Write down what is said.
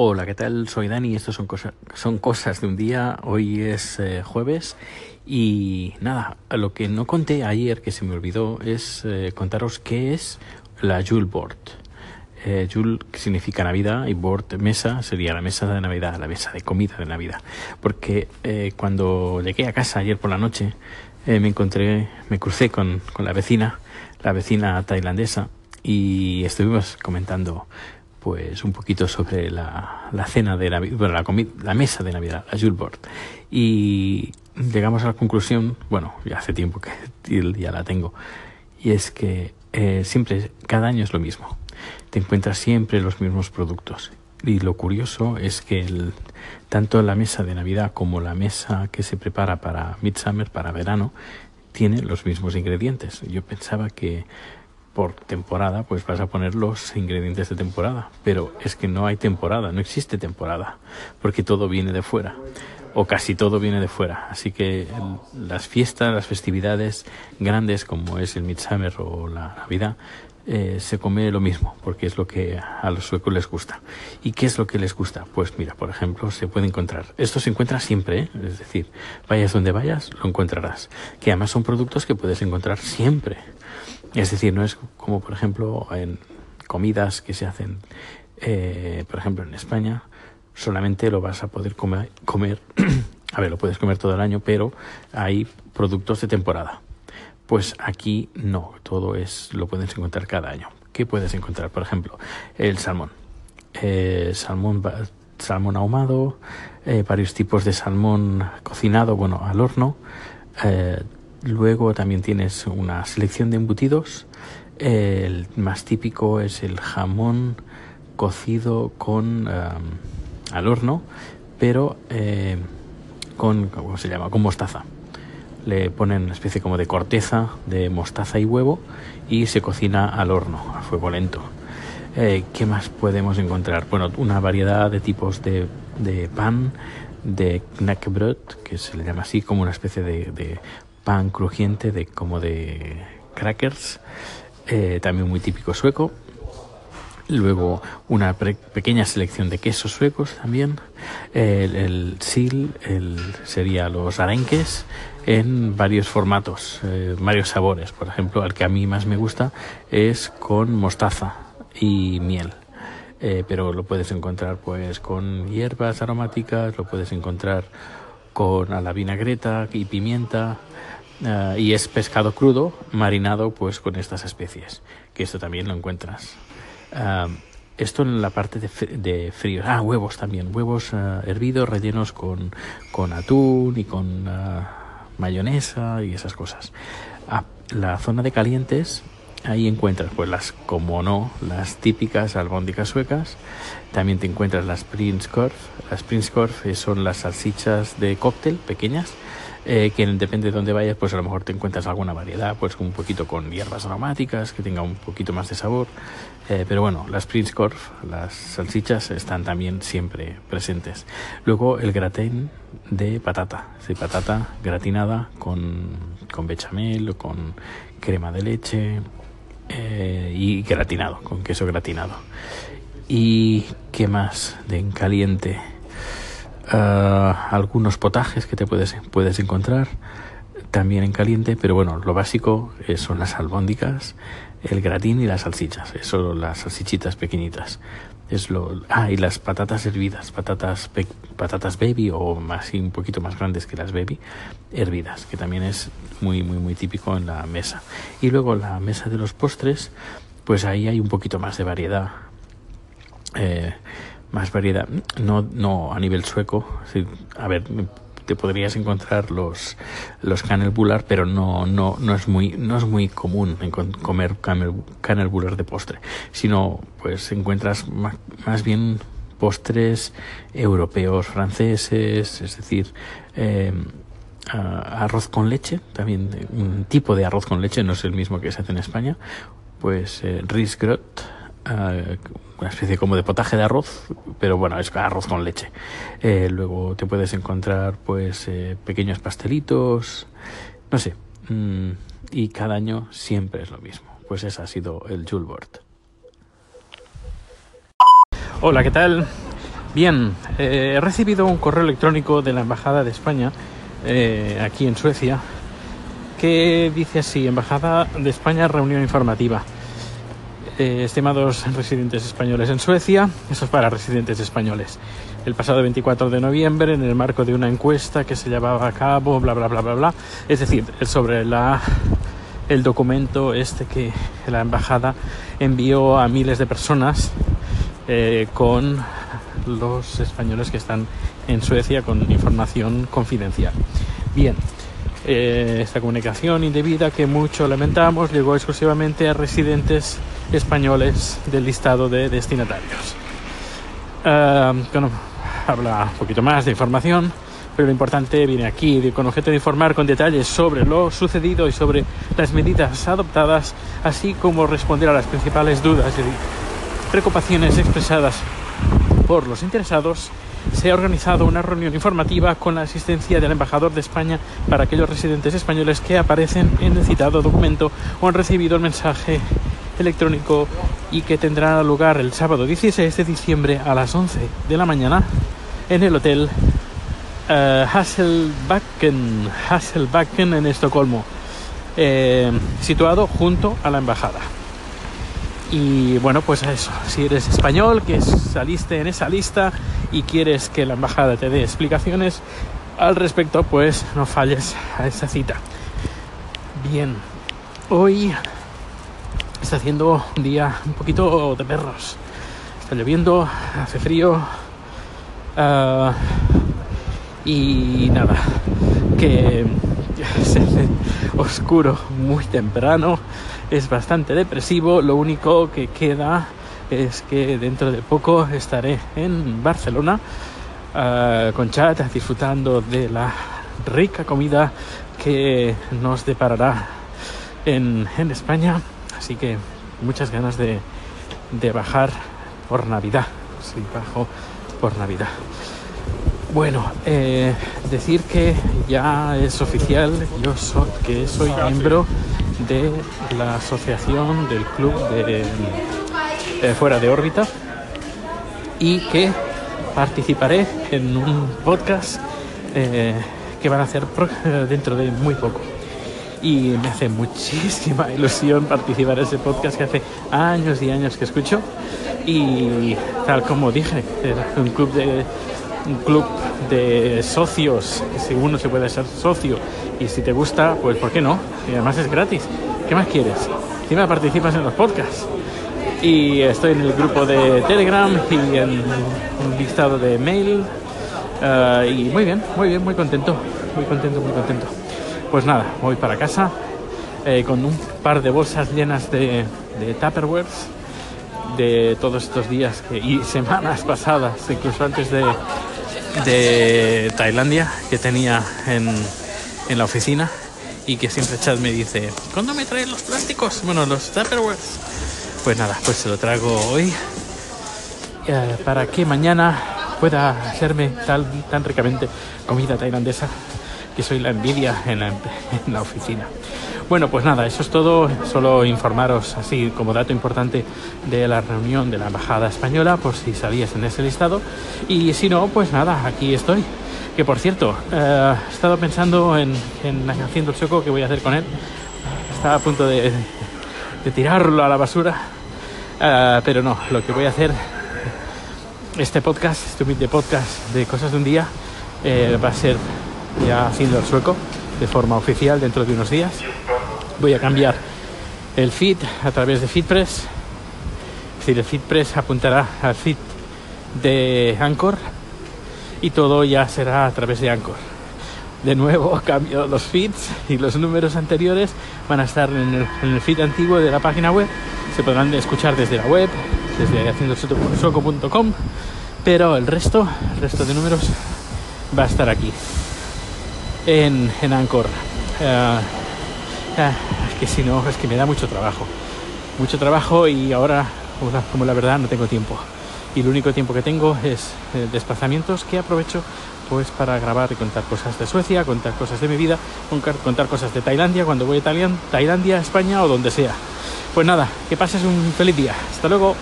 Hola, ¿qué tal? Soy Dani. Estos son, cosas son cosas de un día. Hoy es eh, jueves. Y nada, lo que no conté ayer, que se me olvidó, es eh, contaros qué es la Jule Board. Eh, Jule significa Navidad y Board mesa sería la mesa de Navidad, la mesa de comida de Navidad. Porque eh, cuando llegué a casa ayer por la noche, me encontré, me crucé con, con la vecina, la vecina tailandesa, y estuvimos comentando pues un poquito sobre la, la cena de Navidad, bueno, la, comi- la mesa de Navidad, la Jule Board. Y llegamos a la conclusión, bueno, ya hace tiempo que ya la tengo, y es que eh, siempre, cada año es lo mismo. Te encuentras siempre los mismos productos. Y lo curioso es que tanto la mesa de Navidad como la mesa que se prepara para Midsummer, para verano, tiene los mismos ingredientes. Yo pensaba que por temporada pues vas a poner los ingredientes de temporada, pero es que no hay temporada, no existe temporada, porque todo viene de fuera o casi todo viene de fuera. Así que las fiestas, las festividades grandes como es el Midsummer o la Navidad, eh, se come lo mismo, porque es lo que a los suecos les gusta. ¿Y qué es lo que les gusta? Pues mira, por ejemplo, se puede encontrar. Esto se encuentra siempre, ¿eh? es decir, vayas donde vayas, lo encontrarás. Que además son productos que puedes encontrar siempre. Es decir, no es como, por ejemplo, en comidas que se hacen, eh, por ejemplo, en España, solamente lo vas a poder comer, a ver, lo puedes comer todo el año, pero hay productos de temporada. Pues aquí no, todo es lo puedes encontrar cada año. ¿Qué puedes encontrar? Por ejemplo, el salmón. Eh, salmón, salmón ahumado, eh, varios tipos de salmón cocinado, bueno, al horno. Luego también tienes una selección de embutidos. El más típico es el jamón cocido con am, al horno, pero eh, con ¿cómo se llama? Con mostaza le ponen una especie como de corteza de mostaza y huevo y se cocina al horno, a fuego lento. Eh, ¿Qué más podemos encontrar? Bueno, una variedad de tipos de, de pan, de knäckebröd, que se le llama así, como una especie de pan crujiente, de, como de crackers, eh, también muy típico sueco. Luego una pequeña selección de quesos suecos también. El, el sil el, sería los arenques en varios formatos, eh, varios sabores. Por ejemplo, el que a mí más me gusta es con mostaza y miel. Eh, pero lo puedes encontrar pues con hierbas aromáticas, lo puedes encontrar con a la vinagreta y pimienta. Eh, y es pescado crudo marinado pues con estas especies, que esto también lo encuentras. Ah, esto en la parte de, de fríos. Ah, huevos también. Huevos ah, hervidos rellenos con, con atún y con mayonesa y esas cosas. La zona de calientes, ahí encuentras, pues las, como no, las típicas albóndigas suecas. También te encuentras las Prinskorf. Las Prinskorf eh, son las salsichas de cóctel pequeñas eh, que depende de dónde vayas, pues a lo mejor te encuentras alguna variedad, pues un poquito con hierbas aromáticas, que tenga un poquito más de sabor. Eh, pero bueno, las Prinskorf, las salsichas, están también siempre presentes. Luego el gratin de patata, de patata gratinada con, con bechamel o con crema de leche eh, y gratinado, con queso gratinado. ¿Y qué más de en caliente? Ah, algunos potajes que te puedes, puedes encontrar también en caliente, pero bueno, lo básico eh, son las albóndigas, el gratín y las salsichas, eso las salsichitas pequeñitas. Es lo, ah, y las patatas hervidas, patatas, pe- patatas baby o más un poquito más grandes que las baby, hervidas, que también es muy, muy, muy típico en la mesa. Y luego la mesa de los postres, pues ahí hay un poquito más de variedad eh, más variedad. No, no a nivel sueco. a ver, te podrías encontrar los los canelbullar, pero no no no es muy no es muy común comer canel- canelbullar de postre, sino pues encuentras ma- más bien postres europeos, franceses, es decir, eh, arroz con leche, también un tipo de arroz con leche, no es el mismo que se hace en España, pues eh, risgrot, una especie como de potaje de arroz, pero bueno, es arroz con leche. Eh, luego te puedes encontrar pues eh, pequeños pastelitos, no sé, mm, y cada año siempre es lo mismo. Pues ese ha sido el Julbord. Hola, ¿qué tal? Bien, eh, he recibido un correo electrónico de la Embajada de España eh, aquí en Suecia que dice así, Embajada de España, reunión informativa. Eh, estimados residentes españoles en Suecia, eso es para residentes españoles. El pasado 24 de noviembre, en el marco de una encuesta que se llevaba a cabo, bla, bla, bla, bla, bla, es decir, sobre la, el documento este que la embajada envió a miles de personas eh, con los españoles que están en Suecia con información confidencial. Bien, eh, esta comunicación indebida que mucho lamentamos llegó exclusivamente a residentes españoles del listado de destinatarios. Uh, bueno, habla un poquito más de información, pero lo importante viene aquí, con objeto de informar con detalles sobre lo sucedido y sobre las medidas adoptadas, así como responder a las principales dudas y preocupaciones expresadas por los interesados se ha organizado una reunión informativa con la asistencia del embajador de España para aquellos residentes españoles que aparecen en el citado documento o han recibido el mensaje electrónico y que tendrá lugar el sábado 16 de diciembre a las 11 de la mañana en el hotel uh, Hasselbacken, Hasselbacken en Estocolmo, eh, situado junto a la embajada. Y bueno, pues eso, si eres español, que saliste en esa lista y quieres que la embajada te dé explicaciones al respecto, pues no falles a esa cita. Bien, hoy está haciendo un día un poquito de perros. Está lloviendo, hace frío. Uh, y nada, que es oscuro muy temprano es bastante depresivo. Lo único que queda es que dentro de poco estaré en Barcelona uh, con Chat disfrutando de la rica comida que nos deparará en, en España. Así que muchas ganas de, de bajar por Navidad. Sí, bajo por Navidad. Bueno, eh, decir que ya es oficial, yo soy, que soy miembro de la asociación del club de eh, fuera de órbita y que participaré en un podcast eh, que van a hacer dentro de muy poco. Y me hace muchísima ilusión participar en ese podcast que hace años y años que escucho. Y tal como dije, un club de un club de socios, si uno se puede ser socio y si te gusta, pues ¿por qué no? Y además es gratis. ¿Qué más quieres? Encima participas en los podcasts. Y estoy en el grupo de Telegram y en un listado de mail. Uh, y muy bien, muy bien, muy contento. Muy contento, muy contento. Pues nada, voy para casa eh, con un par de bolsas llenas de, de Tupperwares de todos estos días que, y semanas pasadas, incluso antes de, de Tailandia, que tenía en, en la oficina y que siempre Chad me dice, ¿cuándo me traen los plásticos? Bueno, los Tupperwares. Pues nada, pues se lo trago hoy eh, para que mañana pueda hacerme tal, tan ricamente comida tailandesa que soy la envidia en la oficina. Bueno, pues nada, eso es todo. Solo informaros así como dato importante de la reunión de la Embajada Española, por si sabías en ese listado. Y si no, pues nada, aquí estoy. Que por cierto, eh, he estado pensando en, en, haciendo el choco que voy a hacer con él. Estaba a punto de, de tirarlo a la basura. Uh, pero no, lo que voy a hacer, este podcast, este humilde podcast de cosas de un día, eh, va a ser ya haciendo el sueco de forma oficial dentro de unos días voy a cambiar el feed a través de FeedPress. Es decir, el FeedPress apuntará al feed de Anchor y todo ya será a través de Anchor. De nuevo cambio los feeds y los números anteriores van a estar en el, en feed antiguo de la página web. Se podrán escuchar desde la web, desde haciendosoco.com, pero el resto, el resto de números va a estar aquí en, en Anchor. Uh, Es que si no, es que me da mucho trabajo. Mucho trabajo y ahora, como la verdad, no tengo tiempo. Y el único tiempo que tengo es eh, desplazamientos que aprovecho pues para grabar y contar cosas de Suecia, contar cosas de mi vida, contar cosas de Tailandia cuando voy a Tailandia, España o donde sea. Pues nada, que pases un feliz día. Hasta luego.